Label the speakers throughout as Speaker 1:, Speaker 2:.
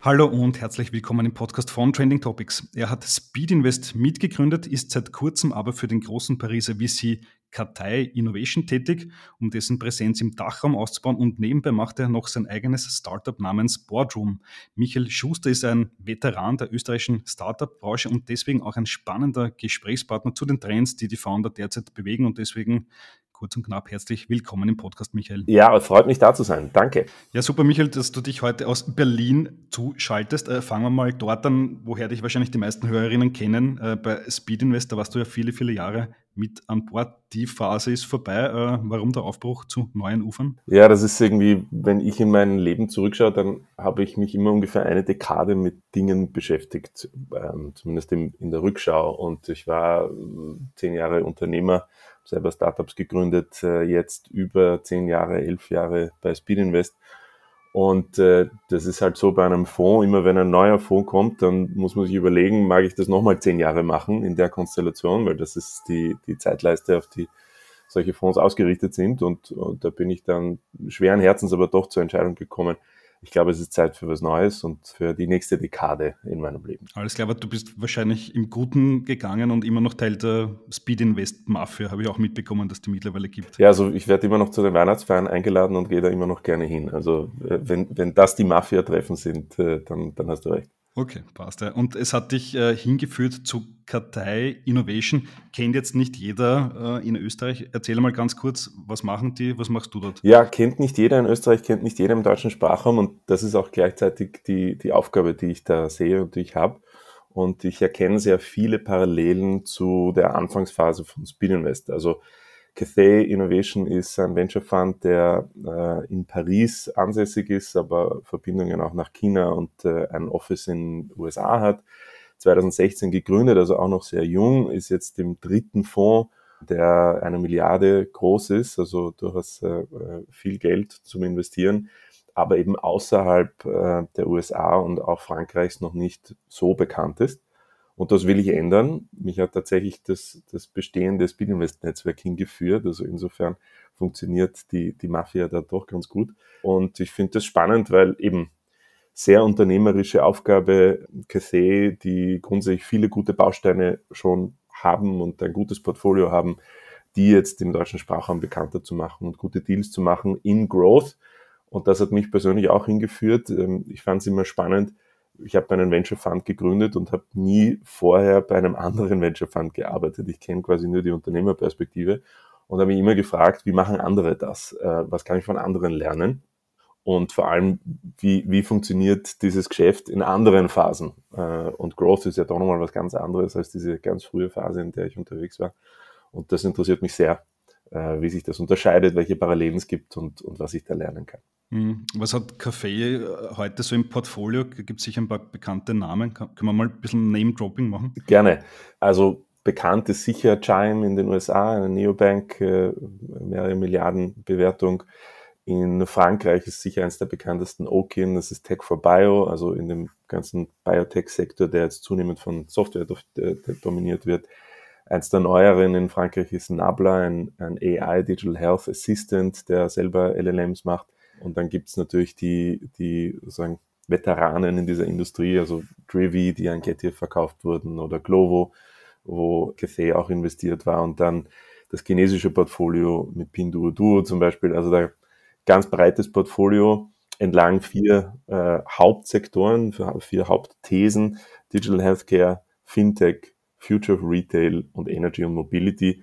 Speaker 1: Hallo und herzlich willkommen im Podcast von Trending Topics. Er hat Speed Invest mitgegründet, ist seit kurzem aber für den großen Pariser VC Kartei Innovation tätig, um dessen Präsenz im Dachraum auszubauen und nebenbei macht er noch sein eigenes Startup namens Boardroom. Michael Schuster ist ein Veteran der österreichischen Startup-Branche und deswegen auch ein spannender Gesprächspartner zu den Trends, die die Founder derzeit bewegen und deswegen kurz und knapp herzlich willkommen im Podcast, Michael.
Speaker 2: Ja, es freut mich da zu sein. Danke.
Speaker 1: Ja, super, Michael, dass du dich heute aus Berlin zuschaltest. Äh, fangen wir mal dort an, woher dich wahrscheinlich die meisten Hörerinnen kennen. Äh, bei Speed Invest, da warst du ja viele, viele Jahre mit an Bord. Die Phase ist vorbei. Äh, warum der Aufbruch zu neuen Ufern?
Speaker 2: Ja, das ist irgendwie, wenn ich in mein Leben zurückschaue, dann habe ich mich immer ungefähr eine Dekade mit Dingen beschäftigt, ähm, zumindest in, in der Rückschau. Und ich war äh, zehn Jahre Unternehmer selber Startups gegründet, äh, jetzt über zehn Jahre, elf Jahre bei Speed Invest. Und äh, das ist halt so bei einem Fonds, immer wenn ein neuer Fonds kommt, dann muss man sich überlegen, mag ich das nochmal zehn Jahre machen in der Konstellation, weil das ist die, die Zeitleiste, auf die solche Fonds ausgerichtet sind. Und, und da bin ich dann schweren Herzens aber doch zur Entscheidung gekommen, ich glaube, es ist Zeit für was Neues und für die nächste Dekade in meinem Leben.
Speaker 1: Alles klar, aber du bist wahrscheinlich im Guten gegangen und immer noch Teil der Speed Invest Mafia, habe ich auch mitbekommen, dass die mittlerweile gibt.
Speaker 2: Ja, also ich werde immer noch zu den Weihnachtsfeiern eingeladen und gehe da immer noch gerne hin. Also äh, wenn, wenn das die Mafia-Treffen sind, äh, dann, dann hast du recht.
Speaker 1: Okay, passt. Ja. Und es hat dich äh, hingeführt zu Kartei Innovation. Kennt jetzt nicht jeder äh, in Österreich. Erzähl mal ganz kurz, was machen die, was machst du dort?
Speaker 2: Ja, kennt nicht jeder in Österreich, kennt nicht jeder im deutschen Sprachraum und das ist auch gleichzeitig die, die Aufgabe, die ich da sehe und die ich habe. Und ich erkenne sehr viele Parallelen zu der Anfangsphase von Speed Invest. Also Cathay Innovation ist ein Venture Fund, der äh, in Paris ansässig ist, aber Verbindungen auch nach China und äh, ein Office in den USA hat. 2016 gegründet, also auch noch sehr jung, ist jetzt im dritten Fonds, der eine Milliarde groß ist, also durchaus äh, viel Geld zum Investieren, aber eben außerhalb äh, der USA und auch Frankreichs noch nicht so bekannt ist. Und das will ich ändern. Mich hat tatsächlich das, das bestehende Speedinvest-Netzwerk hingeführt. Also insofern funktioniert die, die Mafia da doch ganz gut. Und ich finde das spannend, weil eben sehr unternehmerische Aufgabe, Cathay, die grundsätzlich viele gute Bausteine schon haben und ein gutes Portfolio haben, die jetzt im deutschen Sprachraum bekannter zu machen und gute Deals zu machen in Growth. Und das hat mich persönlich auch hingeführt. Ähm, ich fand es immer spannend, ich habe einen Venture Fund gegründet und habe nie vorher bei einem anderen Venture Fund gearbeitet. Ich kenne quasi nur die Unternehmerperspektive und habe mich immer gefragt, wie machen andere das? Äh, was kann ich von anderen lernen? Und vor allem, wie, wie funktioniert dieses Geschäft in anderen Phasen? Äh, und Growth ist ja doch nochmal was ganz anderes als diese ganz frühe Phase, in der ich unterwegs war. Und das interessiert mich sehr, äh, wie sich das unterscheidet, welche Parallelen es gibt und, und was ich da lernen kann.
Speaker 1: Hm. Was hat Kaffee äh, heute so im Portfolio? Gibt es sicher ein paar bekannte Namen? Können wir mal ein bisschen Name-Dropping machen?
Speaker 2: Gerne. Also bekannt ist sicher Chime in den USA, eine Neobank, äh, mehrere Milliarden Bewertung. In Frankreich ist sicher eines der bekanntesten Okin, das ist Tech for Bio, also in dem ganzen Biotech-Sektor, der jetzt zunehmend von Software dominiert wird. Eins der neueren in Frankreich ist Nabla, ein, ein AI Digital Health Assistant, der selber LLMs macht. Und dann gibt's natürlich die, die sozusagen Veteranen in dieser Industrie, also Drivy, die an Getir verkauft wurden, oder Glovo, wo Cathay auch investiert war. Und dann das chinesische Portfolio mit Pinduoduo zum Beispiel. Also da ganz breites Portfolio entlang vier äh, Hauptsektoren, vier Hauptthesen, Digital Healthcare, Fintech, Future of Retail und Energy und Mobility.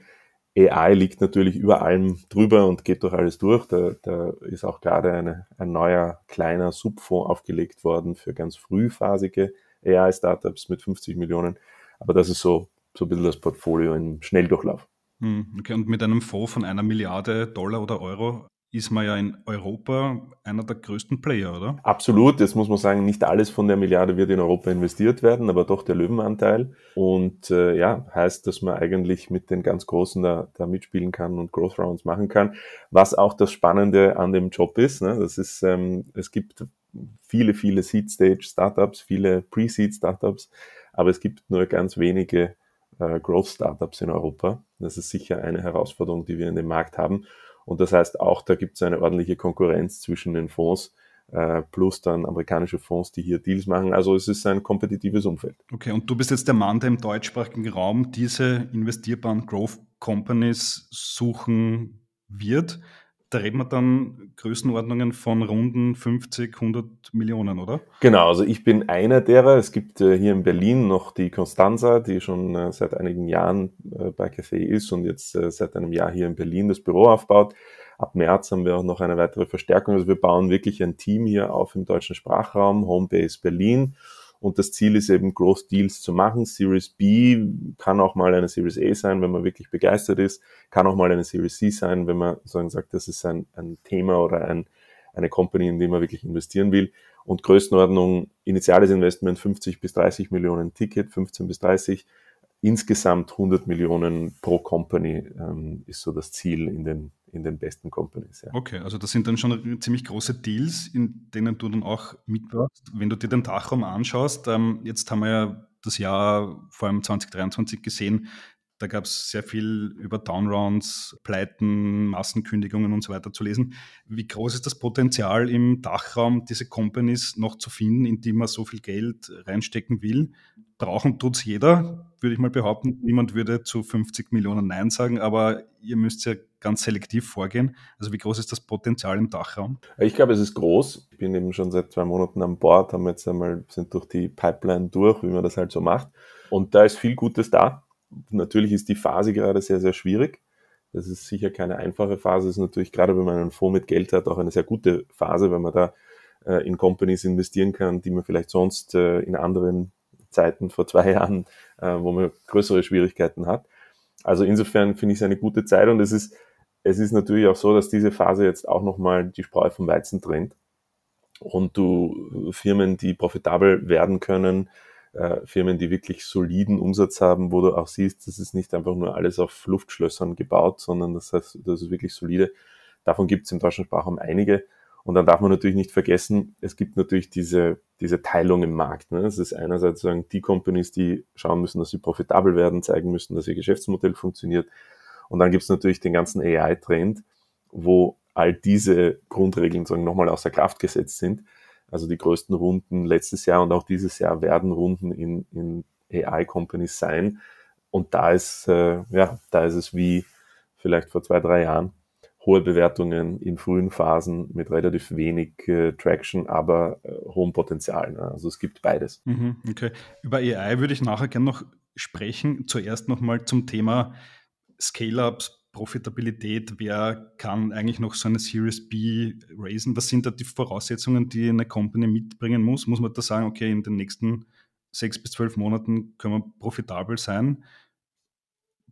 Speaker 2: AI liegt natürlich über allem drüber und geht durch alles durch. Da, da ist auch gerade eine, ein neuer kleiner Subfonds aufgelegt worden für ganz frühphasige AI-Startups mit 50 Millionen. Aber das ist so, so ein bisschen das Portfolio im Schnelldurchlauf.
Speaker 1: Hm, okay, und mit einem Fonds von einer Milliarde Dollar oder Euro ist man ja in Europa einer der größten Player, oder?
Speaker 2: Absolut. Jetzt muss man sagen, nicht alles von der Milliarde wird in Europa investiert werden, aber doch der Löwenanteil. Und äh, ja, heißt, dass man eigentlich mit den ganz Großen da, da mitspielen kann und Growth Rounds machen kann. Was auch das Spannende an dem Job ist, ne? das ist, ähm, es gibt viele, viele Seed-Stage-Startups, viele Pre-Seed-Startups, aber es gibt nur ganz wenige äh, Growth Startups in Europa. Das ist sicher eine Herausforderung, die wir in dem Markt haben. Und das heißt auch, da gibt es eine ordentliche Konkurrenz zwischen den Fonds äh, plus dann amerikanische Fonds, die hier Deals machen. Also es ist ein kompetitives Umfeld.
Speaker 1: Okay, und du bist jetzt der Mann, der im deutschsprachigen Raum diese investierbaren Growth Companies suchen wird. Da reden wir dann Größenordnungen von runden 50, 100 Millionen, oder?
Speaker 2: Genau, also ich bin einer derer. Es gibt äh, hier in Berlin noch die Constanza, die schon äh, seit einigen Jahren äh, bei Café ist und jetzt seit einem Jahr hier in Berlin das Büro aufbaut. Ab März haben wir auch noch eine weitere Verstärkung. Also wir bauen wirklich ein Team hier auf im deutschen Sprachraum, Homebase Berlin und das Ziel ist eben, Growth Deals zu machen. Series B kann auch mal eine Series A sein, wenn man wirklich begeistert ist, kann auch mal eine Series C sein, wenn man sagen sagt, das ist ein, ein Thema oder ein, eine Company, in die man wirklich investieren will. Und Größenordnung, initiales Investment 50 bis 30 Millionen Ticket, 15 bis 30 insgesamt 100 Millionen pro Company ähm, ist so das Ziel in den, in den besten Companies.
Speaker 1: Ja. Okay, also das sind dann schon ziemlich große Deals, in denen du dann auch mitwirkst. Wenn du dir den Dachraum anschaust, ähm, jetzt haben wir ja das Jahr vor allem 2023 gesehen, da gab es sehr viel über Downrounds, Pleiten, Massenkündigungen und so weiter zu lesen. Wie groß ist das Potenzial im Dachraum, diese Companies noch zu finden, in die man so viel Geld reinstecken will? Brauchen tut es jeder, würde ich mal behaupten. Niemand würde zu 50 Millionen Nein sagen, aber ihr müsst ja ganz selektiv vorgehen. Also wie groß ist das Potenzial im Dachraum?
Speaker 2: Ich glaube, es ist groß. Ich bin eben schon seit zwei Monaten an Bord, haben jetzt einmal, sind durch die Pipeline durch, wie man das halt so macht. Und da ist viel Gutes da Natürlich ist die Phase gerade sehr, sehr schwierig. Das ist sicher keine einfache Phase. Das ist natürlich gerade, wenn man einen Fonds mit Geld hat, auch eine sehr gute Phase, wenn man da äh, in Companies investieren kann, die man vielleicht sonst äh, in anderen Zeiten vor zwei Jahren, äh, wo man größere Schwierigkeiten hat. Also insofern finde ich es eine gute Zeit und es ist, es ist natürlich auch so, dass diese Phase jetzt auch nochmal die Spreu vom Weizen trennt und du Firmen, die profitabel werden können, äh, Firmen, die wirklich soliden Umsatz haben, wo du auch siehst, das ist nicht einfach nur alles auf Luftschlössern gebaut, sondern das heißt, das ist wirklich solide. Davon gibt es im deutschen Sprachraum einige. Und dann darf man natürlich nicht vergessen, es gibt natürlich diese, diese Teilung im Markt. Ne? Das ist einerseits sagen, die Companies, die schauen müssen, dass sie profitabel werden, zeigen müssen, dass ihr Geschäftsmodell funktioniert. Und dann gibt es natürlich den ganzen AI-Trend, wo all diese Grundregeln sagen, nochmal außer Kraft gesetzt sind. Also die größten Runden letztes Jahr und auch dieses Jahr werden Runden in, in AI-Companies sein. Und da ist, äh, ja, da ist es wie vielleicht vor zwei, drei Jahren. Hohe Bewertungen in frühen Phasen mit relativ wenig äh, Traction, aber äh, hohem Potenzial. Ne? Also es gibt beides.
Speaker 1: Mhm, okay. Über AI würde ich nachher gerne noch sprechen. Zuerst nochmal zum Thema Scale-Ups, Profitabilität, wer kann eigentlich noch so eine Series B raisen? Was sind da die Voraussetzungen, die eine Company mitbringen muss? Muss man da sagen, okay, in den nächsten sechs bis zwölf Monaten können wir profitabel sein?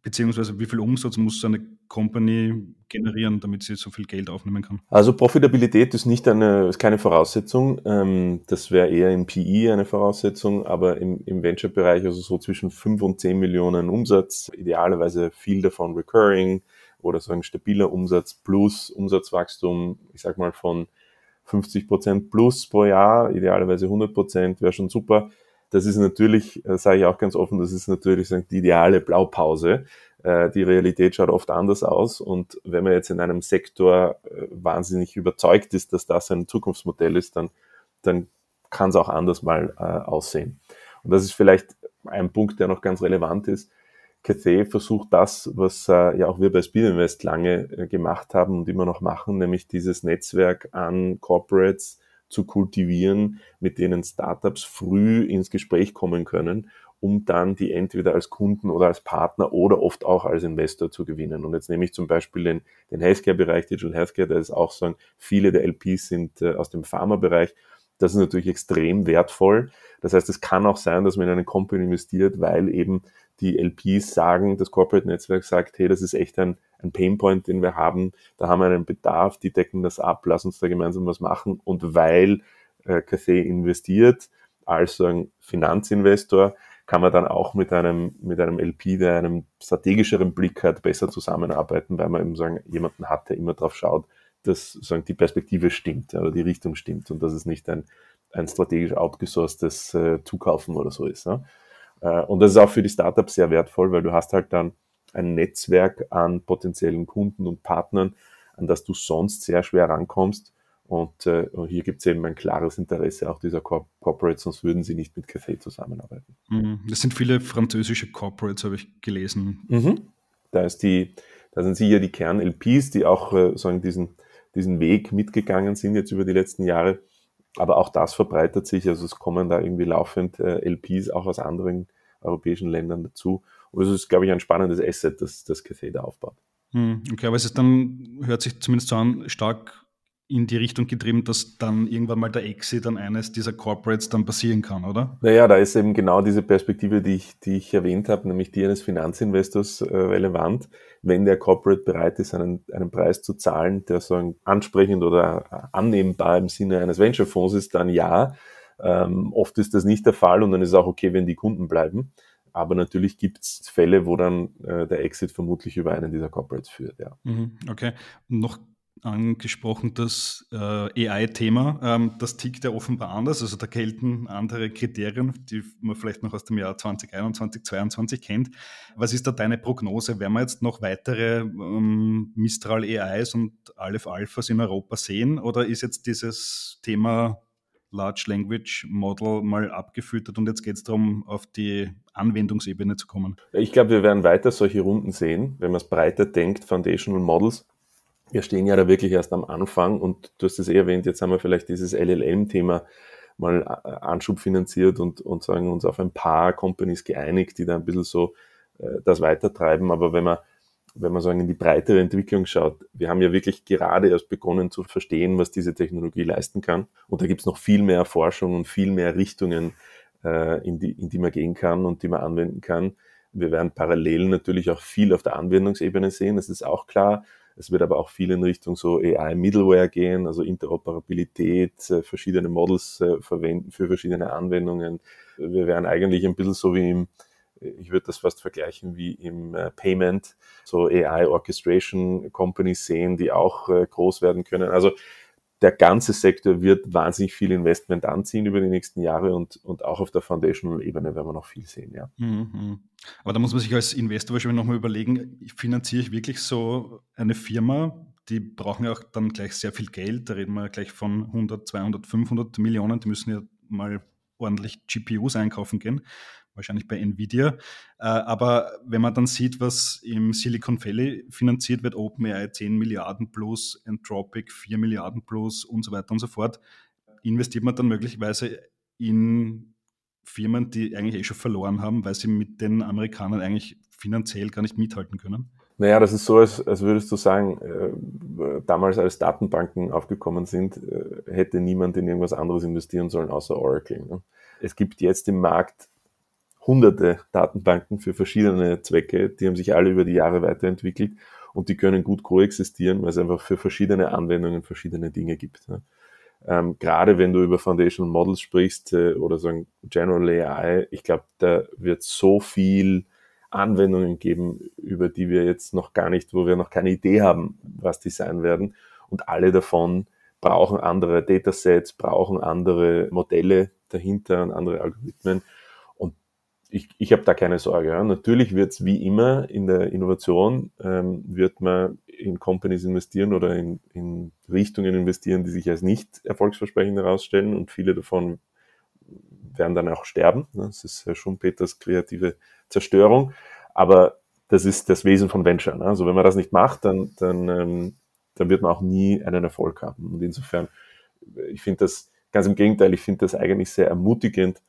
Speaker 1: Beziehungsweise wie viel Umsatz muss so eine Company generieren, damit sie so viel Geld aufnehmen kann?
Speaker 2: Also Profitabilität ist nicht eine, ist keine Voraussetzung. Ähm, das wäre eher im PI eine Voraussetzung, aber im, im Venture-Bereich, also so zwischen 5 und 10 Millionen Umsatz, idealerweise viel davon recurring, oder so ein stabiler Umsatz plus Umsatzwachstum, ich sag mal von 50 Prozent plus pro Jahr, idealerweise 100 Prozent, wäre schon super. Das ist natürlich, äh, sage ich auch ganz offen, das ist natürlich die ideale Blaupause. Äh, die Realität schaut oft anders aus und wenn man jetzt in einem Sektor äh, wahnsinnig überzeugt ist, dass das ein Zukunftsmodell ist, dann, dann kann es auch anders mal aussehen. Und das ist vielleicht ein Punkt, der noch ganz relevant ist Cathay versucht das, was äh, ja auch wir bei Speedinvest lange äh, gemacht haben und immer noch machen, nämlich dieses Netzwerk an Corporates zu kultivieren, mit denen Startups früh ins Gespräch kommen können, um dann die entweder als Kunden oder als Partner oder oft auch als Investor zu gewinnen. Und jetzt nehme ich zum Beispiel den, den Healthcare-Bereich, Digital Healthcare, da ist auch so, viele der LPs sind äh, aus dem Pharma-Bereich. Das ist natürlich extrem wertvoll. Das heißt, es kann auch sein, dass man in eine Company investiert, weil eben die LPs sagen, das Corporate Netzwerk sagt, hey, das ist echt ein, ein Painpoint, den wir haben, da haben wir einen Bedarf, die decken das ab, lass uns da gemeinsam was machen. Und weil äh, Cathay investiert, als ein Finanzinvestor, kann man dann auch mit einem, mit einem LP, der einen strategischeren Blick hat, besser zusammenarbeiten, weil man eben sagen, jemanden hat, der immer drauf schaut, dass sagen, die Perspektive stimmt oder die Richtung stimmt und dass es nicht ein, ein strategisch outgesourcetes äh, Zukaufen oder so ist. Ne? Äh, und das ist auch für die Startups sehr wertvoll, weil du hast halt dann ein Netzwerk an potenziellen Kunden und Partnern, an das du sonst sehr schwer rankommst. Und äh, hier gibt es eben ein klares Interesse auch dieser Corp Corporates, sonst würden sie nicht mit Cathay zusammenarbeiten.
Speaker 1: Mhm. Das sind viele französische Corporates, habe ich gelesen.
Speaker 2: Mhm. Da, ist die, da sind sicher die Kern-LPs, die auch äh, sagen, diesen, diesen Weg mitgegangen sind jetzt über die letzten Jahre. Aber auch das verbreitet sich, also es kommen da irgendwie laufend äh, LPs auch aus anderen europäischen Ländern dazu. Und das ist, glaube ich, ein spannendes Asset, das das Cathay da aufbaut.
Speaker 1: Mhm. Okay, aber es ist dann, hört sich zumindest so an, stark in die Richtung getrieben, dass dann irgendwann mal der Exit an eines dieser Corporates dann passieren kann, oder?
Speaker 2: Naja, da ist eben genau diese Perspektive, die ich, die ich erwähnt habe, nämlich die eines Finanzinvestors äh, relevant. Wenn der Corporate bereit ist, einen, einen Preis zu zahlen, der so ansprechend oder annehmbar im Sinne eines Venture-Fonds ist, dann ja. Ähm, oft ist das nicht der Fall und dann ist es auch okay, wenn die Kunden bleiben. Aber natürlich gibt es Fälle, wo dann äh, der Exit vermutlich über einen dieser Corporates führt, ja.
Speaker 1: Mhm, okay. Noch angesprochen, das äh, AI-Thema. Ähm, das tickt ja offenbar anders. Also da gelten andere Kriterien, die man vielleicht noch aus dem Jahr 2021, 2022 kennt. Was ist da deine Prognose? Werden wir jetzt noch weitere ähm, Mistral AIs und Aleph Alphas in Europa sehen? Oder ist jetzt dieses Thema Large Language Model mal abgefüttert und jetzt geht es darum, auf die Anwendungsebene zu kommen?
Speaker 2: Ich glaube, wir werden weiter solche Runden sehen, wenn man es breiter denkt, Foundational Models wir stehen ja da wirklich erst am Anfang und du hast es eh erwähnt, jetzt haben wir vielleicht dieses LLM-Thema mal äh, Anschub finanziert und, und sagen uns auf ein paar Companies geeinigt, die da ein bisschen so äh, das weitertreiben. Aber wenn man, wenn man sagen in die breitere Entwicklung schaut, wir haben ja wirklich gerade erst begonnen zu verstehen, was diese Technologie leisten kann. Und da gibt es noch viel mehr Forschung und viel mehr Richtungen, äh, in, die, in die man gehen kann und die man anwenden kann. Wir werden parallel natürlich auch viel auf der Anwendungsebene sehen, das ist auch klar. Es wird aber auch viel in Richtung so AI-Middleware gehen, also Interoperabilität, äh, verschiedene Models äh, verwenden für verschiedene Anwendungen. Wir werden eigentlich ein bisschen so wie im, ich würde das fast vergleichen wie im äh, Payment, so AI Orchestration Companies sehen, die auch groß werden können. Also der ganze Sektor wird wahnsinnig viel Investment anziehen über die nächsten Jahre und, und auch auf der Foundational-Ebene werden wir noch viel sehen, ja.
Speaker 1: Mhm. Aber da muss man sich als Investor wahrscheinlich nochmal überlegen, finanziere ich wirklich so eine Firma, die brauchen ja auch dann gleich sehr viel Geld, da reden wir gleich von 100, 200, 500 Millionen, die müssen ja mal ordentlich GPUs einkaufen gehen wahrscheinlich bei Nvidia. Äh, aber wenn man dann sieht, was im Silicon Valley finanziert wird, OpenAI 10 Milliarden plus, Entropic 4 Milliarden plus und so weiter und so fort, investiert man dann möglicherweise in Firmen, die eigentlich eh schon verloren haben, weil sie mit den Amerikanern eigentlich finanziell gar nicht mithalten können?
Speaker 2: Naja, das ist so, als, als würdest du sagen, äh, damals als Datenbanken aufgekommen sind, äh, hätte niemand in irgendwas anderes investieren sollen außer Oracle. Ne? Es gibt jetzt im Markt hunderte Datenbanken für verschiedene Zwecke, die haben sich alle über die Jahre weiterentwickelt und die können gut koexistieren, weil es einfach für verschiedene Anwendungen verschiedene Dinge gibt. Ne? Ähm, gerade wenn du über Foundational Models sprichst äh, oder sagen General AI, ich glaube, da wird so viel Anwendungen geben, über die wir jetzt noch gar nicht, wo wir noch keine Idee haben, was die sein werden. Und alle davon brauchen andere Datasets, brauchen andere Modelle dahinter und andere Algorithmen ich, ich habe da keine Sorge. Ja. Natürlich wird es wie immer in der Innovation, ähm, wird man in Companies investieren oder in, in Richtungen investieren, die sich als nicht erfolgsversprechend herausstellen und viele davon werden dann auch sterben. Das ist Herr Schumpeters kreative Zerstörung. Aber das ist das Wesen von Venture. Ne? Also wenn man das nicht macht, dann, dann, ähm, dann wird man auch nie einen Erfolg haben. Und insofern, ich finde das, ganz im Gegenteil, ich finde das eigentlich sehr ermutigend,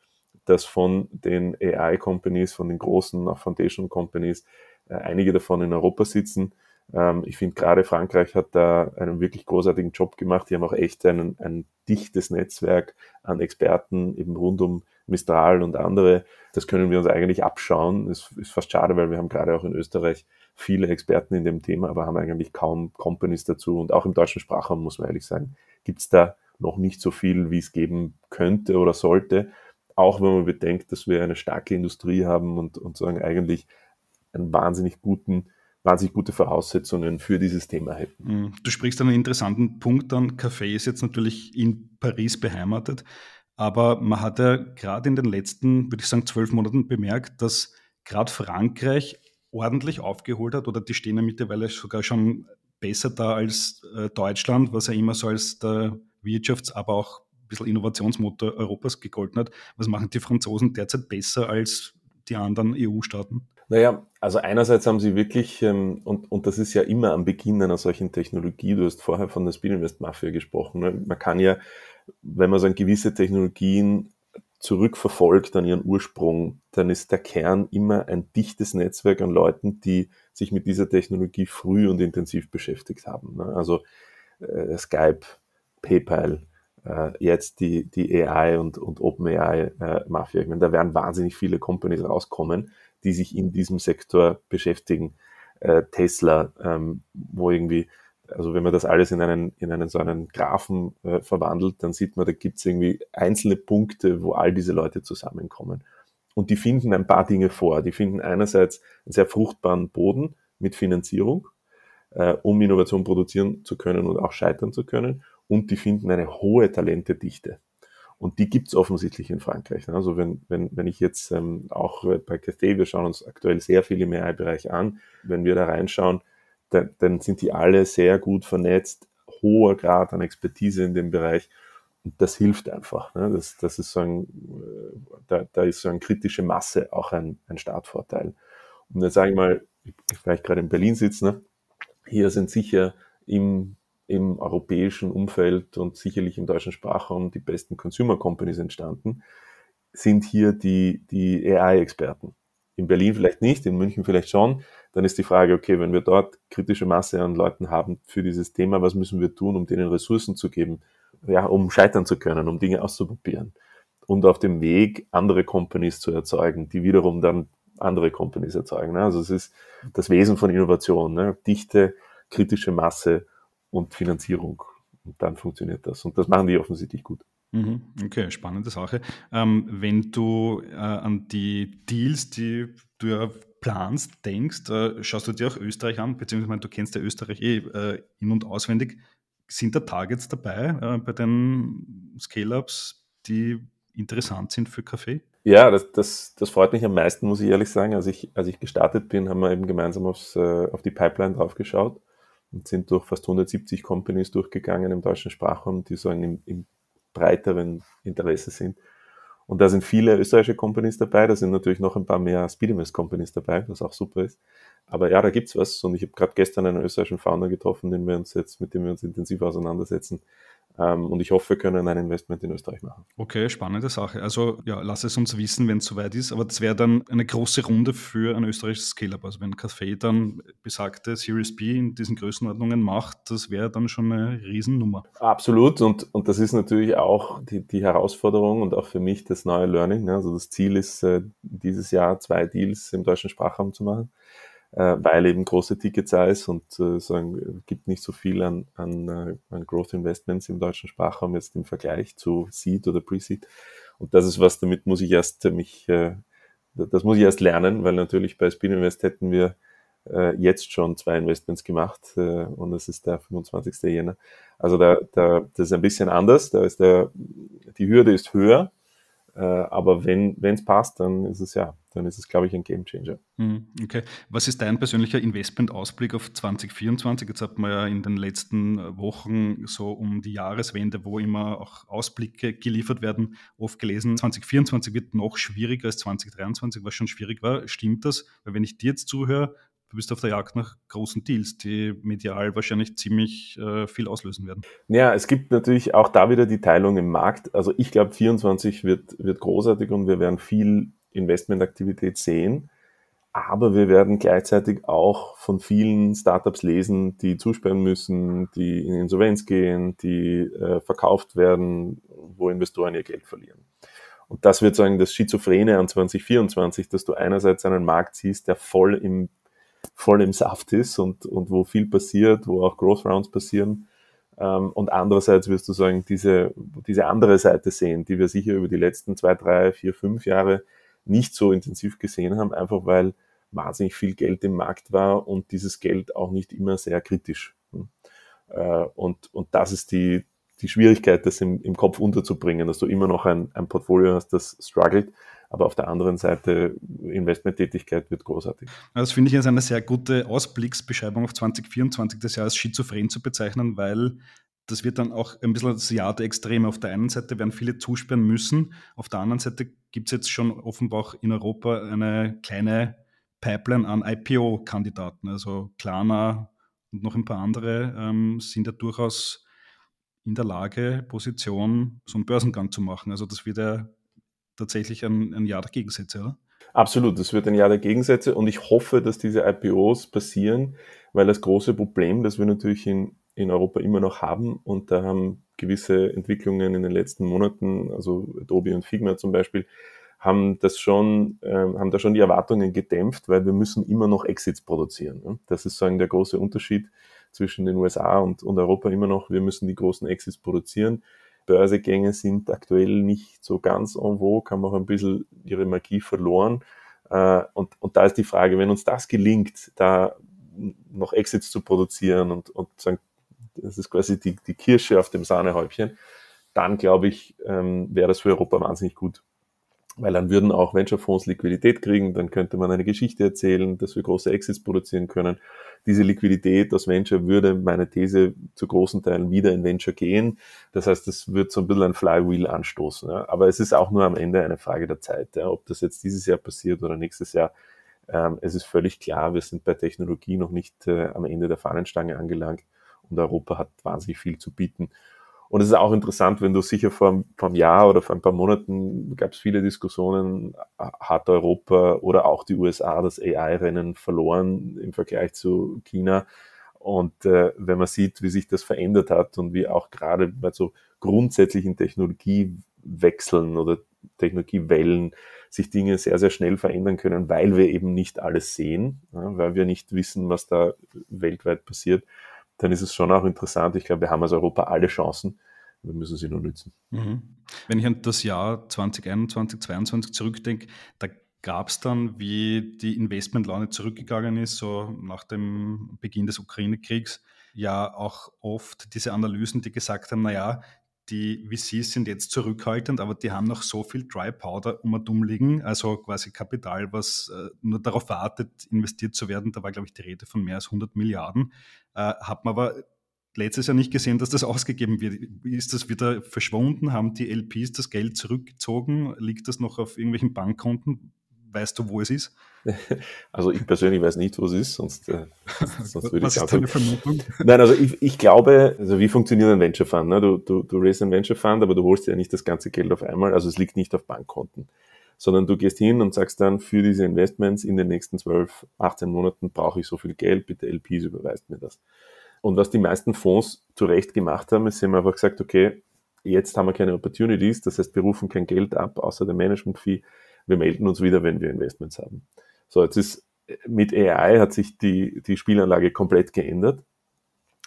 Speaker 2: dass von den AI-Companies, von den großen auch Foundation Companies, äh, einige davon in Europa sitzen. Ähm, ich finde gerade Frankreich hat da einen wirklich großartigen Job gemacht. Die haben auch echt einen, ein dichtes Netzwerk an Experten eben rund um Mistral und andere. Das können wir uns eigentlich abschauen. Das ist fast schade, weil wir haben gerade auch in Österreich viele Experten in dem Thema, aber haben eigentlich kaum Companies dazu. Und auch im deutschen Sprachraum, muss man ehrlich sagen, gibt es da noch nicht so viel, wie es geben könnte oder sollte auch wenn man bedenkt, dass wir eine starke Industrie haben und, und sagen eigentlich einen wahnsinnig guten, wahnsinnig gute Voraussetzungen für dieses Thema hätten.
Speaker 1: Mhm. Du sprichst einen interessanten Punkt an. Café ist jetzt natürlich in Paris beheimatet. Aber man hat ja gerade in den letzten, würde ich sagen, zwölf Monaten bemerkt, dass gerade Frankreich ordentlich aufgeholt hat oder die stehen ja mittlerweile sogar schon besser da als äh, Deutschland, was ja immer so als der Wirtschafts-, aber auch bisschen Innovationsmotor Europas gegolten hat. Was machen die Franzosen derzeit besser als die anderen EU-Staaten?
Speaker 2: Naja, also einerseits haben sie wirklich, ähm, und, und das ist ja immer am Beginn einer solchen Technologie, du hast vorher von der Speedinvest Mafia gesprochen, ne? man kann ja, wenn man so gewisse Technologien zurückverfolgt an ihren Ursprung, dann ist der Kern immer ein dichtes Netzwerk an Leuten, die sich mit dieser Technologie früh und intensiv beschäftigt haben. Ne? Also äh, Skype, PayPal, äh, jetzt die, die AI und, und OpenAI-Mafia. Äh, ich meine, da werden wahnsinnig viele Companies rauskommen, die sich in diesem Sektor beschäftigen. Äh, Tesla, ähm, wo irgendwie also wenn man das alles in einen, in einen so einen Graphen äh, verwandelt, dann sieht man, da gibt es irgendwie einzelne Punkte, wo all diese Leute zusammenkommen. Und die finden ein paar Dinge vor. Die finden einerseits einen sehr fruchtbaren Boden mit Finanzierung, äh, um Innovation produzieren zu können und auch scheitern zu können. Und die finden eine hohe Talentedichte. Und die gibt es offensichtlich in Frankreich. Also wenn, wenn, wenn ich jetzt ähm, auch bei Cathay, wir schauen uns aktuell sehr viel im AI-Bereich an, wenn wir da reinschauen, dann, dann sind die alle sehr gut vernetzt, hoher Grad an Expertise in dem Bereich. Und das hilft einfach. Ne? Das, das ist so ein, äh, da, da ist so eine kritische Masse auch ein, ein Startvorteil. Und jetzt sage ich mal, ich vielleicht gerade in Berlin sitze, ne? hier sind sicher im, im europäischen Umfeld und sicherlich im deutschen Sprachraum die besten Consumer Companies entstanden, sind hier die, die AI-Experten. In Berlin vielleicht nicht, in München vielleicht schon, dann ist die Frage, okay, wenn wir dort kritische Masse an Leuten haben für dieses Thema, was müssen wir tun, um denen Ressourcen zu geben, ja, um scheitern zu können, um Dinge auszuprobieren und auf dem Weg andere Companies zu erzeugen, die wiederum dann andere Companies erzeugen. Ne? Also es ist das Wesen von Innovation, ne? dichte, kritische Masse und Finanzierung. Und dann funktioniert das. Und das machen die offensichtlich gut.
Speaker 1: Mhm. Okay, spannende Sache. Ähm, wenn du äh, an die Deals, die du ja planst, denkst, äh, schaust du dir auch Österreich an, beziehungsweise du kennst ja Österreich eh äh, in- und auswendig. Sind da Targets dabei äh, bei den Scale-Ups, die interessant sind für Kaffee?
Speaker 2: Ja, das, das, das freut mich am meisten, muss ich ehrlich sagen. Als ich, als ich gestartet bin, haben wir eben gemeinsam aufs, äh, auf die Pipeline draufgeschaut und sind durch fast 170 Companies durchgegangen im deutschen Sprachraum, die so im, im breiteren Interesse sind. Und da sind viele österreichische Companies dabei, da sind natürlich noch ein paar mehr Speedinvest Companies dabei, was auch super ist. Aber ja, da gibt's was. Und ich habe gerade gestern einen österreichischen Founder getroffen, den wir uns jetzt, mit dem wir uns intensiv auseinandersetzen, und ich hoffe, wir können ein Investment in Österreich machen.
Speaker 1: Okay, spannende Sache. Also ja, lass es uns wissen, wenn es soweit ist. Aber das wäre dann eine große Runde für ein österreichisches Scale-Up. Also wenn Café dann besagte Series B in diesen Größenordnungen macht, das wäre dann schon eine Riesennummer.
Speaker 2: Absolut. Und, und das ist natürlich auch die, die Herausforderung und auch für mich das neue Learning. Ne? Also das Ziel ist, äh, dieses Jahr zwei Deals im deutschen Sprachraum zu machen äh, weil eben große Ticket Size und äh, sagen, gibt nicht so viel an, an, äh, an Growth Investments im deutschen Sprachraum jetzt im Vergleich zu Seed oder Pre-Seed. Und das ist was, damit muss ich erst mich, äh, das muss ich erst lernen, weil natürlich bei Spin Invest hätten wir äh, jetzt schon zwei Investments gemacht äh, und es ist der 25. Jänner. Also da, da, das ist ein bisschen anders, da ist der, die Hürde ist höher, äh, aber wenn es passt, dann ist es ja, dann ist es, glaube ich, ein Gamechanger.
Speaker 1: Hm, okay. Was ist dein persönlicher Investmentausblick auf 2024? Jetzt hat man ja in den letzten Wochen so um die Jahreswende, wo immer auch Ausblicke geliefert werden, oft gelesen, 2024 wird noch schwieriger als 2023, was schon schwierig war. Stimmt das? Weil wenn ich dir jetzt zuhöre, du bist auf der Jagd nach großen Deals, die medial wahrscheinlich ziemlich äh, viel auslösen werden.
Speaker 2: Ja, es gibt natürlich auch da wieder die Teilung im Markt. Also ich glaube, 24 wird, wird großartig und wir werden viel Investmentaktivität sehen. Aber wir werden gleichzeitig auch von vielen Startups lesen, die zusperren müssen, die in Insolvenz gehen, die äh, verkauft werden, wo Investoren ihr Geld verlieren. Und das wird sagen, das Schizophrene an 2024, dass du einerseits einen Markt siehst, der voll im voll im Saft ist und, und wo viel passiert, wo auch Growth Rounds passieren. Ähm, und andererseits wirst du sagen, diese, diese andere Seite sehen, die wir sicher über die letzten zwei, drei, vier, fünf Jahre nicht so intensiv gesehen haben, einfach weil wahnsinnig viel Geld im Markt war und dieses Geld auch nicht immer sehr kritisch. Hm. Äh, und, und das ist die, die Schwierigkeit, das im, im Kopf unterzubringen, dass du immer noch ein, ein Portfolio hast, das struggelt, aber auf der anderen Seite Investmenttätigkeit wird großartig.
Speaker 1: Das finde ich jetzt eine sehr gute Ausblicksbeschreibung auf 2024 des Jahres schizophren zu bezeichnen, weil das wird dann auch ein bisschen das Jahr der Extreme. Auf der einen Seite werden viele zusperren müssen, auf der anderen Seite gibt es jetzt schon offenbar auch in Europa eine kleine Pipeline an IPO-Kandidaten. Also Klarna und noch ein paar andere ähm, sind ja durchaus in der Lage, Position, so einen Börsengang zu machen. Also das wird ja tatsächlich ein, ein Jahr der Gegensätze, oder?
Speaker 2: Absolut, das wird ein Jahr der Gegensätze und ich hoffe, dass diese IPOs passieren, weil das große Problem, das wir natürlich in, in Europa immer noch haben und da haben gewisse Entwicklungen in den letzten Monaten, also Adobe und Figma zum Beispiel, haben das schon, äh, haben da schon die Erwartungen gedämpft, weil wir müssen immer noch Exits produzieren. Ne? Das ist sagen der große Unterschied zwischen den USA und, und Europa immer noch. Wir müssen die großen Exits produzieren. Börsegänge sind aktuell nicht so ganz en vogue, haben auch ein bisschen ihre Magie verloren. Äh, und, und da ist die Frage, wenn uns das gelingt, da noch Exits zu produzieren und, und sagen, das ist quasi die, die Kirsche auf dem Sahnehäubchen, dann glaube ich, ähm, wäre das für Europa wahnsinnig gut weil dann würden auch Venture-Fonds Liquidität kriegen, dann könnte man eine Geschichte erzählen, dass wir große Exits produzieren können. Diese Liquidität aus Venture würde meine These zu großen Teilen wieder in Venture gehen. Das heißt, es wird so ein bisschen ein Flywheel anstoßen. Ja. Aber es ist auch nur am Ende eine Frage der Zeit. Ja. Ob das jetzt dieses Jahr passiert oder nächstes Jahr, ähm, es ist völlig klar, wir sind bei Technologie noch nicht äh, am Ende der Fahnenstange angelangt und Europa hat wahnsinnig viel zu bieten. Und es ist auch interessant, wenn du sicher vor, vor einem Jahr oder vor ein paar Monaten gab es viele Diskussionen, hat Europa oder auch die USA das AI-Rennen verloren im Vergleich zu China. Und äh, wenn man sieht, wie sich das verändert hat und wie auch gerade bei so grundsätzlichen Technologiewechseln oder Technologiewellen sich Dinge sehr, sehr schnell verändern können, weil wir eben nicht alles sehen, ja, weil wir nicht wissen, was da weltweit passiert, dann ist es schon auch interessant. Ich glaube, wir haben als Europa alle Chancen. Wir müssen sie nur nützen.
Speaker 1: Mhm. Wenn ich an das Jahr 2021, 2022 zurückdenke, da gab es dann, wie die Investmentlaune zurückgegangen ist, so nach dem Beginn des Ukraine-Kriegs, ja auch oft diese Analysen, die gesagt haben, naja, die VCs sind jetzt zurückhaltend, aber die haben noch so viel Dry Powder um und um liegen, also quasi Kapital, was äh, nur darauf wartet, investiert zu werden. Da war, glaube ich, die Rede von mehr als 100 Milliarden. Äh, hat man aber letztes Jahr nicht gesehen, dass das ausgegeben wird. Ist das wieder verschwunden? Haben die LPs das Geld zurückgezogen? Liegt das noch auf irgendwelchen Bankkonten? Weißt du, wo es ist?
Speaker 2: Also ich persönlich weiß nicht, wo es ist, sonst, äh, sonst würde
Speaker 1: Was
Speaker 2: ich
Speaker 1: ist deine Vermutung?
Speaker 2: Nein, also ich, ich glaube, also wie funktioniert ein Venture Fund? Ne? Du, du, du raise ein Venture Fund, aber du holst ja nicht das ganze Geld auf einmal, also es liegt nicht auf Bankkonten, sondern du gehst hin und sagst dann, für diese Investments in den nächsten 12, 18 Monaten brauche ich so viel Geld, bitte LPs überweist mir das. Und was die meisten Fonds zu Recht gemacht haben, ist, sie haben einfach gesagt, okay, jetzt haben wir keine Opportunities, das heißt, wir rufen kein Geld ab, außer der Management-Fee, wir melden uns wieder, wenn wir Investments haben. So, jetzt ist mit AI hat sich die, die Spielanlage komplett geändert.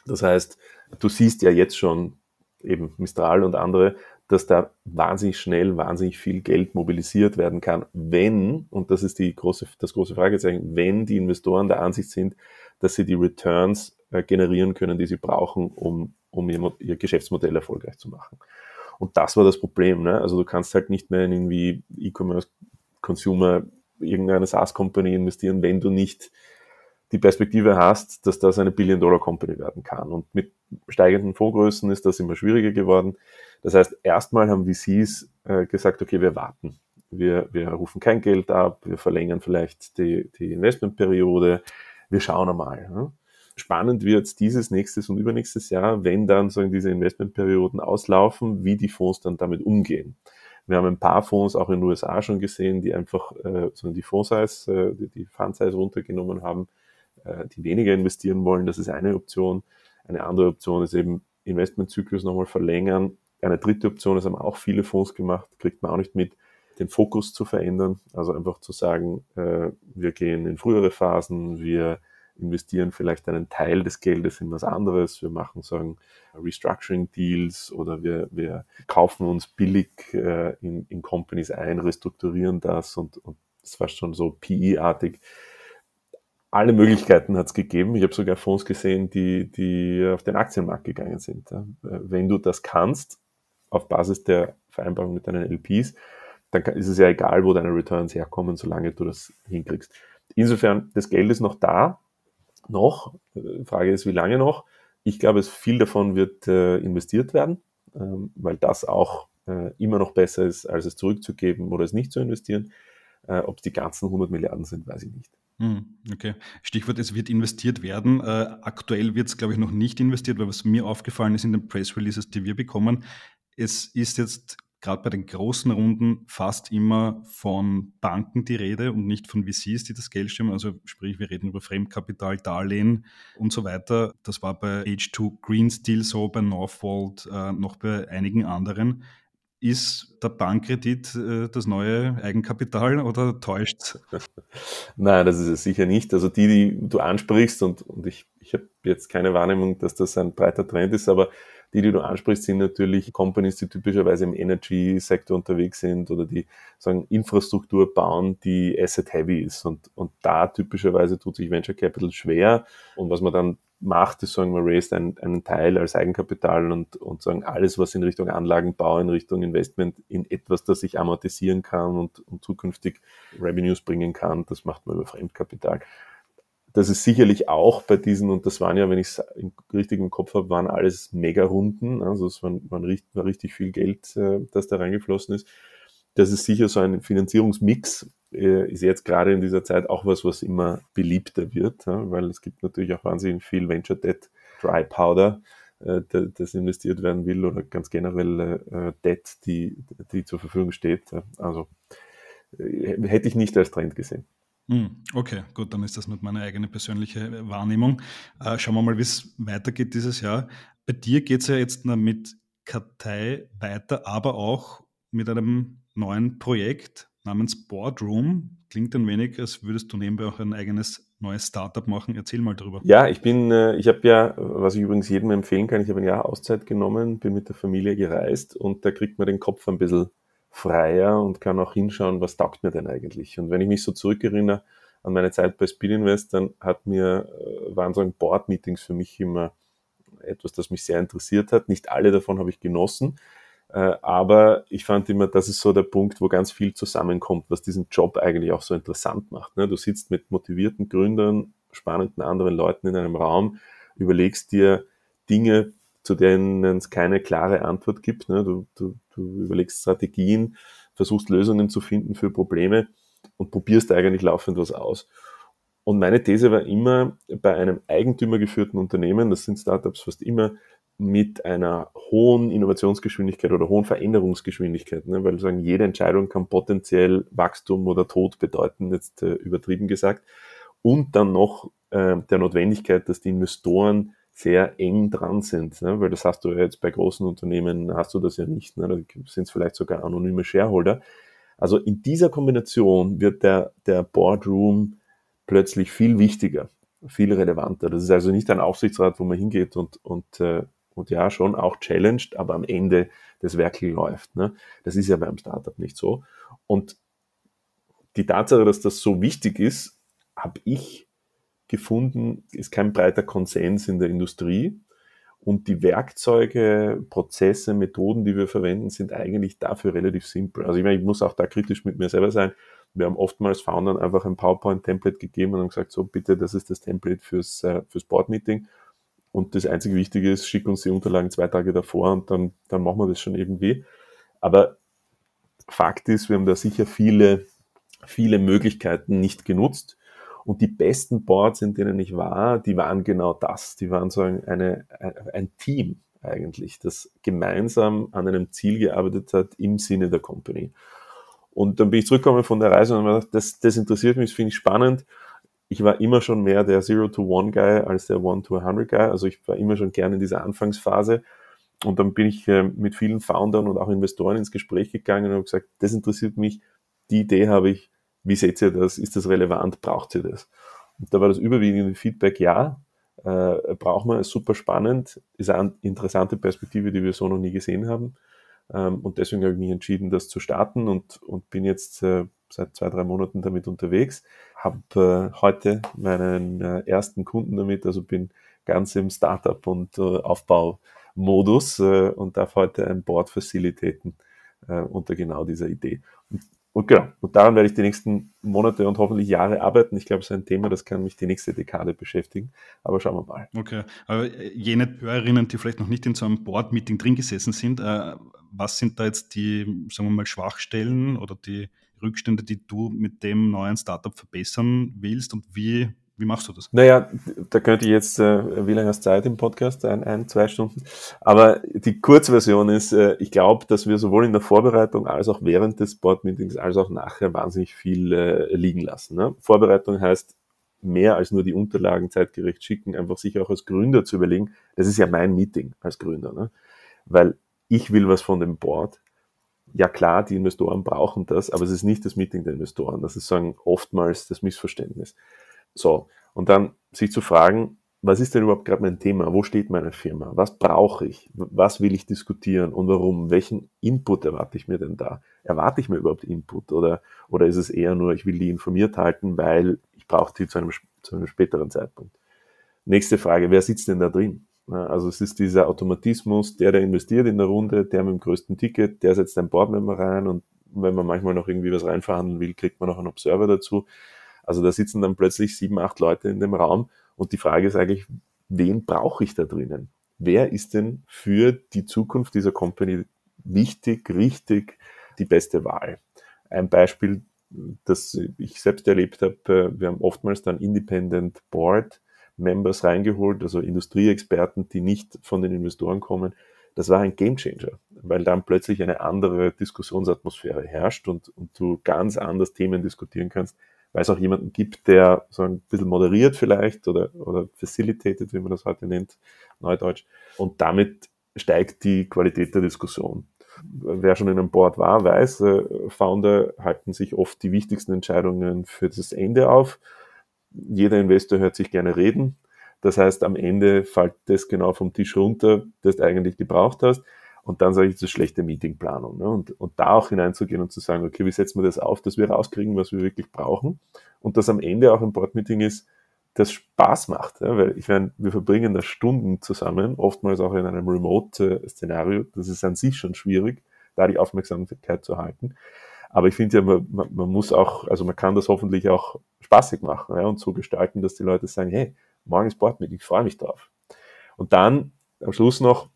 Speaker 2: Das heißt, du siehst ja jetzt schon eben Mistral und andere, dass da wahnsinnig schnell, wahnsinnig viel Geld mobilisiert werden kann, wenn, und das ist die große, das große Fragezeichen, wenn die Investoren der Ansicht sind, dass sie die Returns äh, generieren können, die sie brauchen, um, um ihr, ihr Geschäftsmodell erfolgreich zu machen. Und das war das Problem. Ne? Also du kannst halt nicht mehr in irgendwie E-Commerce, Consumer, irgendeine SaaS-Company investieren, wenn du nicht die Perspektive hast, dass das eine Billion-Dollar-Company werden kann. Und mit steigenden Fondsgrößen ist das immer schwieriger geworden. Das heißt, erstmal haben VCs äh, gesagt, okay, wir warten. Wir, wir rufen kein Geld ab, wir verlängern vielleicht die, die Investmentperiode, wir schauen einmal. Ne? Spannend wird dieses nächstes und übernächstes Jahr, wenn dann sagen diese Investmentperioden auslaufen, wie die Fonds dann damit umgehen. Wir haben ein paar Fonds auch in den USA schon gesehen, die einfach äh, so die Fondsize, äh, die, die Fundsize runtergenommen haben, äh, die weniger investieren wollen. Das ist eine Option. Eine andere Option ist eben Investmentzyklus nochmal verlängern. Eine dritte Option, das haben auch viele Fonds gemacht, kriegt man auch nicht mit, den Fokus zu verändern. Also einfach zu sagen, äh, wir gehen in frühere Phasen, wir investieren vielleicht einen Teil des Geldes in was anderes. Wir machen sagen Restructuring-Deals oder wir, wir kaufen uns billig äh, in, in Companies ein, restrukturieren das und, und das war schon so PE-artig. alle Möglichkeiten hat es gegeben. Ich habe sogar Fonds gesehen, die, die auf den Aktienmarkt gegangen sind. Wenn du das kannst, auf Basis der Vereinbarung mit deinen LPs, dann ist es ja egal, wo deine Returns herkommen, solange du das hinkriegst. Insofern, das Geld ist noch da, noch. Die Frage ist, wie lange noch? Ich glaube, es viel davon wird äh, investiert werden, ähm, weil das auch äh, immer noch besser ist, als es zurückzugeben oder es nicht zu investieren. Äh, Ob es die ganzen 100 Milliarden sind, weiß ich nicht.
Speaker 1: Hm, okay. Stichwort, es wird investiert werden. Äh, aktuell wird es, glaube ich, noch nicht investiert, weil was mir aufgefallen ist in den Press Releases, die wir bekommen, es ist jetzt gerade bei den großen Runden fast immer von Banken die Rede und nicht von VCs, die das Geld stimmen. Also sprich, wir reden über Fremdkapital, Darlehen und so weiter. Das war bei H2 Green Steel so, bei Northvolt, äh, noch bei einigen anderen. Ist der Bankkredit äh, das neue Eigenkapital oder täuscht
Speaker 2: Nein, das ist es sicher nicht. Also die, die du ansprichst, und, und ich, ich habe jetzt keine Wahrnehmung, dass das ein breiter Trend ist, aber die, die du ansprichst, sind natürlich Companies, die typischerweise im Energy-Sektor unterwegs sind oder die sagen Infrastruktur bauen, die asset-heavy ist. Und, und da typischerweise tut sich Venture Capital schwer. Und was man dann macht, ist sagen, man raised einen, einen Teil als Eigenkapital und, und sagen, alles, was in Richtung Anlagenbau, in Richtung Investment, in etwas, das sich amortisieren kann und, und zukünftig Revenues bringen kann, das macht man über Fremdkapital das ist sicherlich auch bei diesen, und das waren ja, wenn ich es richtig im Kopf habe, waren alles Mega-Runden, also es waren, waren richtig, war richtig viel Geld, äh, das da reingeflossen ist. Das ist sicher so ein Finanzierungsmix, äh, ist jetzt gerade in dieser Zeit auch was, was immer beliebter wird, ja, weil es gibt natürlich auch wahnsinnig viel Venture Debt, Dry Powder, äh, das investiert werden will oder ganz generell äh, Debt, die, die zur Verfügung steht. Also äh, hätte ich nicht als Trend gesehen.
Speaker 1: Hm, okay, gut, dann ist das nur meine eigene persönliche Wahrnehmung. Äh, schauen wir mal, wie es weitergeht dieses Jahr. Bei dir geht es ja jetzt mit Kartei weiter, aber auch mit einem neuen Projekt namens Boardroom. Klingt ein wenig, als würdest du nebenbei auch ein eigenes neues Startup machen. Erzähl mal darüber.
Speaker 2: Ja, ich bin, äh, ich habe ja, was ich übrigens jedem empfehlen kann, ich habe ein Jahr Auszeit genommen, bin mit der Familie gereist und da kriegt man den Kopf ein bisschen freier und kann auch hinschauen, was taugt mir denn eigentlich. Und wenn ich mich so zurückerinnere an meine Zeit bei Speed Invest, dann hat mir, äh, waren so Board-Meetings für mich immer etwas, das mich sehr interessiert hat. Nicht alle davon habe ich genossen, äh, aber ich fand immer, das ist so der Punkt, wo ganz viel zusammenkommt, was diesen Job eigentlich auch so interessant macht. Ne? Du sitzt mit motivierten Gründern, spannenden anderen Leuten in einem Raum, überlegst dir Dinge, zu denen es keine klare Antwort gibt. Ne? Du, du, du überlegst Strategien, versuchst Lösungen zu finden für Probleme und probierst eigentlich laufend was aus. Und meine These war immer, bei einem eigentümergeführten Unternehmen, das sind Startups fast immer, mit einer hohen Innovationsgeschwindigkeit oder hohen Veränderungsgeschwindigkeit, ne? weil sagen, jede Entscheidung kann potenziell Wachstum oder Tod bedeuten, jetzt äh, übertrieben gesagt, und dann noch äh, der Notwendigkeit, dass die Investoren sehr eng dran sind, ne? weil das hast du ja jetzt bei großen Unternehmen, hast du das ja nicht, ne? da sind es vielleicht sogar anonyme Shareholder. Also in dieser Kombination wird der, der Boardroom plötzlich viel wichtiger, viel relevanter. Das ist also nicht ein Aufsichtsrat, wo man hingeht und, und, äh, und ja, schon auch challenged, aber am Ende das Werkel läuft. Ne? Das ist ja beim Startup nicht so. Und die Tatsache, dass das so wichtig ist, habe ich gefunden, ist kein breiter Konsens in der Industrie. Und die Werkzeuge, Prozesse, Methoden, die wir verwenden, sind eigentlich dafür relativ simpel. Also ich, meine, ich muss auch da kritisch mit mir selber sein. Wir haben oftmals Foundern einfach ein PowerPoint-Template gegeben und haben gesagt, so bitte, das ist das Template fürs, äh, fürs Board-Meeting. Und das einzige Wichtige ist, schick uns die Unterlagen zwei Tage davor und dann, dann machen wir das schon irgendwie. Aber Fakt ist, wir haben da sicher viele, viele Möglichkeiten nicht genutzt. Und die besten Boards, in denen ich war, die waren genau das. Die waren so eine, ein Team eigentlich, das gemeinsam an einem Ziel gearbeitet hat im Sinne der Company. Und dann bin ich zurückgekommen von der Reise und habe gedacht, das, das interessiert mich, das finde ich spannend. Ich war immer schon mehr der Zero-to-One-Guy als der One-to-100-Guy. Also ich war immer schon gerne in dieser Anfangsphase. Und dann bin ich äh, mit vielen Foundern und auch Investoren ins Gespräch gegangen und habe gesagt, das interessiert mich, die Idee habe ich, wie seht ihr das? Ist das relevant? Braucht ihr das? Und da war das überwiegende Feedback, ja, äh, braucht man, ist super spannend, ist eine interessante Perspektive, die wir so noch nie gesehen haben. Ähm, und deswegen habe ich mich entschieden, das zu starten und, und bin jetzt äh, seit zwei, drei Monaten damit unterwegs. Habe äh, heute meinen äh, ersten Kunden damit, also bin ganz im Startup- und äh, Aufbaumodus äh, und darf heute ein Board facilitaten äh, unter genau dieser Idee. Und, und genau, und daran werde ich die nächsten Monate und hoffentlich Jahre arbeiten. Ich glaube, es ist ein Thema, das kann mich die nächste Dekade beschäftigen. Aber schauen wir mal.
Speaker 1: Okay, aber jene Hörerinnen, die vielleicht noch nicht in so einem Board-Meeting drin gesessen sind, äh, was sind da jetzt die, sagen wir mal, Schwachstellen oder die Rückstände, die du mit dem neuen Startup verbessern willst und wie, wie machst du das?
Speaker 2: Naja, da könnte ich jetzt, äh, wie lange hast du Zeit im Podcast? Ein, ein, zwei Stunden. Aber die Kurzversion ist, äh, ich glaube, dass wir sowohl in der Vorbereitung als auch während des Board-Meetings als auch nachher wahnsinnig viel äh, liegen lassen. Ne? Vorbereitung heißt, mehr als nur die Unterlagen zeitgerecht schicken, einfach sich auch als Gründer zu überlegen, das ist ja mein Meeting als Gründer, ne? weil ich will was von dem Board, ja klar, die Investoren brauchen das, aber es ist nicht das Meeting der Investoren. Das ist sagen oftmals das Missverständnis. So, und dann sich zu fragen, was ist denn überhaupt gerade mein Thema? Wo steht meine Firma? Was brauche ich? Was will ich diskutieren und warum? Welchen Input erwarte ich mir denn da? Erwarte ich mir überhaupt Input oder, oder ist es eher nur, ich will die informiert halten, weil ich brauche die zu einem, zu einem späteren Zeitpunkt? Nächste Frage, wer sitzt denn da drin? Also es ist dieser Automatismus, der, der investiert in der Runde, der mit dem größten Ticket, der setzt ein Boardmember rein und wenn man manchmal noch irgendwie was reinverhandeln will, kriegt man noch einen Observer dazu. Also da sitzen dann plötzlich sieben, acht Leute in dem Raum und die Frage ist eigentlich, wen brauche ich da drinnen? Wer ist denn für die Zukunft dieser Company wichtig, richtig, die beste Wahl? Ein Beispiel, das ich selbst erlebt habe, äh, wir haben oftmals dann Independent Board, Members reingeholt, also Industrieexperten, die nicht von den Investoren kommen. Das war ein Gamechanger, weil dann plötzlich eine andere Diskussionsatmosphäre herrscht und, und du ganz anders Themen diskutieren kannst, weil es auch jemanden gibt, der so ein bisschen moderiert vielleicht oder, oder facilitated, wie man das heute nennt, Neudeutsch. Und damit steigt die Qualität der Diskussion. Wer schon in einem Board war, weiß, äh, Founder halten sich oft die wichtigsten Entscheidungen für das Ende auf jeder Investor hört sich gerne reden. Das heißt, am Ende fällt das genau vom Tisch runter, das du eigentlich gebraucht hast. Und dann sage ich, das ist schlechte Meetingplanung. Ne? Und, und da auch hineinzugehen und zu sagen, okay, wie setzen wir das auf, dass wir rauskriegen, was wir wirklich brauchen. Und dass am Ende auch ein Boardmeeting ist, das Spaß macht. Ja? Weil ich meine, wir verbringen da Stunden zusammen, oftmals auch in einem Remote-Szenario. Das ist an sich schon schwierig, da die Aufmerksamkeit zu halten. Aber ich finde ja, man, man, muss auch, also man kann das hoffentlich auch spaßig machen ja, und so gestalten, dass die Leute sagen, hey, morgen ist Boardmeeting, ich freue mich drauf. Und dann am Schluss noch,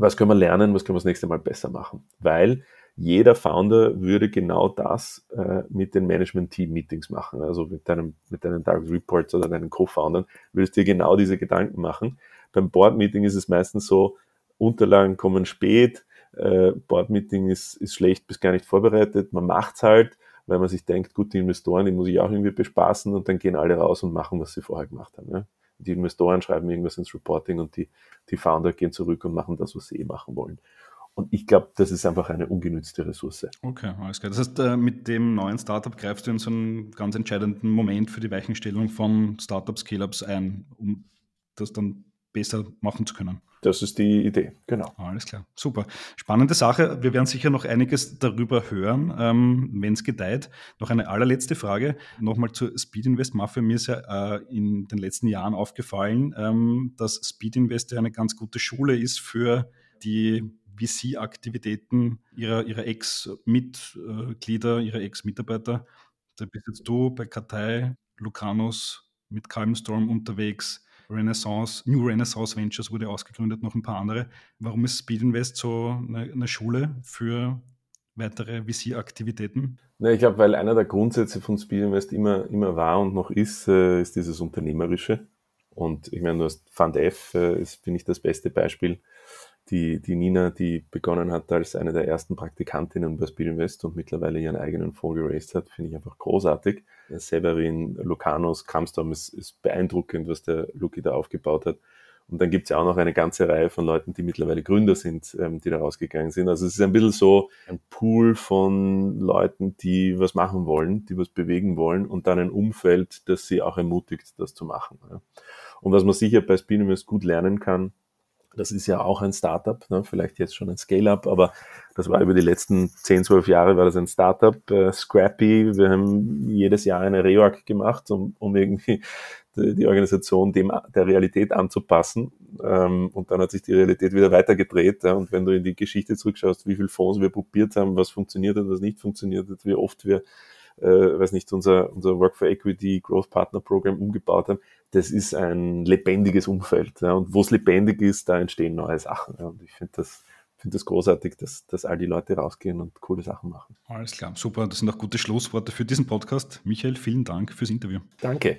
Speaker 2: was können wir lernen, was können wir das nächste Mal besser machen? Weil jeder Founder würde genau das äh, mit den Management-Team-Meetings machen. Also mit deinem, mit deinen Direct Reports oder deinen Co-Foundern würdest du dir genau diese Gedanken machen. Beim Board-Meeting ist es meistens so, Unterlagen kommen spät, äh, Board-Meeting ist, ist schlecht bis gar nicht vorbereitet. Man macht's halt, weil man sich denkt, gut, die Investoren, die muss ich auch irgendwie bespaßen und dann gehen alle raus und machen, was sie vorher gemacht haben. Ja? Die Investoren schreiben irgendwas ins Reporting und die, die Founder gehen zurück und machen das, was sie eh machen wollen. Und ich glaube, das ist einfach eine ungenützte Ressource.
Speaker 1: Okay, alles klar. Das heißt, äh, mit dem neuen Startup greifst du in so einen ganz entscheidenden Moment für die Weichenstellung von Startups, Scale-Ups ein, um das dann besser machen zu können.
Speaker 2: Das ist die Idee, genau.
Speaker 1: Alles klar, super. Spannende Sache. Wir werden sicher noch einiges darüber hören, ähm, wenn es gedeiht. Noch eine allerletzte Frage, nochmal zur Speed Invest Mafia. Mir ist ja äh, in den letzten Jahren aufgefallen, ähm, dass Speed Invest ja eine ganz gute Schule ist für die VC-Aktivitäten ihrer, ihrer Ex-Mitglieder, ihrer Ex-Mitarbeiter. Da bist jetzt du bei Kartei, Lucanus mit Calmstorm unterwegs Renaissance, New Renaissance Ventures wurde ausgegründet, noch ein paar andere. Warum ist Speed Invest so eine, eine Schule für weitere VC-Aktivitäten?
Speaker 2: Ja, ich glaube, weil einer der Grundsätze von Speed Invest immer, immer war und noch ist, äh, ist dieses Unternehmerische. Und ich meine, du hast Fund F, äh, ist, finde ich, das beste Beispiel die, die Nina, die begonnen hat als eine der ersten Praktikantinnen bei Speedinvest und mittlerweile ihren eigenen Fonds geraced hat, finde ich einfach großartig. Severin, Lucanus, Kamstorm ist, ist beeindruckend, was der Luki da aufgebaut hat. Und dann gibt es ja auch noch eine ganze Reihe von Leuten, die mittlerweile Gründer sind, ähm, die da rausgegangen sind. Also es ist ein bisschen so ein Pool von Leuten, die was machen wollen, die was bewegen wollen und dann ein Umfeld, das sie auch ermutigt, das zu machen. Ja. Und was man sicher bei Spinimist gut lernen kann, Das ist ja auch ein Startup, ne? vielleicht jetzt schon ein Scale-up, aber das war über die letzten 10, 12 Jahre war das ein Startup, äh, Scrappy. Wir haben jedes Jahr eine Reorg gemacht, um, um irgendwie die, die Organisation dem der Realität anzupassen. Ähm, und dann hat sich die Realität wieder weitergedreht. Ja? Und wenn du in die Geschichte zurückschaust, wie viele Fonds wir probiert haben, was funktioniert hat, was nicht funktioniert hat, wie oft wir äh, weiß nicht, unser, unser Work for Equity Growth Partner Program umgebaut haben, das ist ein lebendiges Umfeld. Ja, und wo es lebendig ist, da entstehen neue Sachen. Ja, und ich finde das, finde das großartig, dass, dass all die Leute rausgehen und coole Sachen machen.
Speaker 1: Alles klar, super. Das sind auch gute Schlussworte für diesen Podcast. Michael, vielen Dank fürs Interview.
Speaker 2: Danke.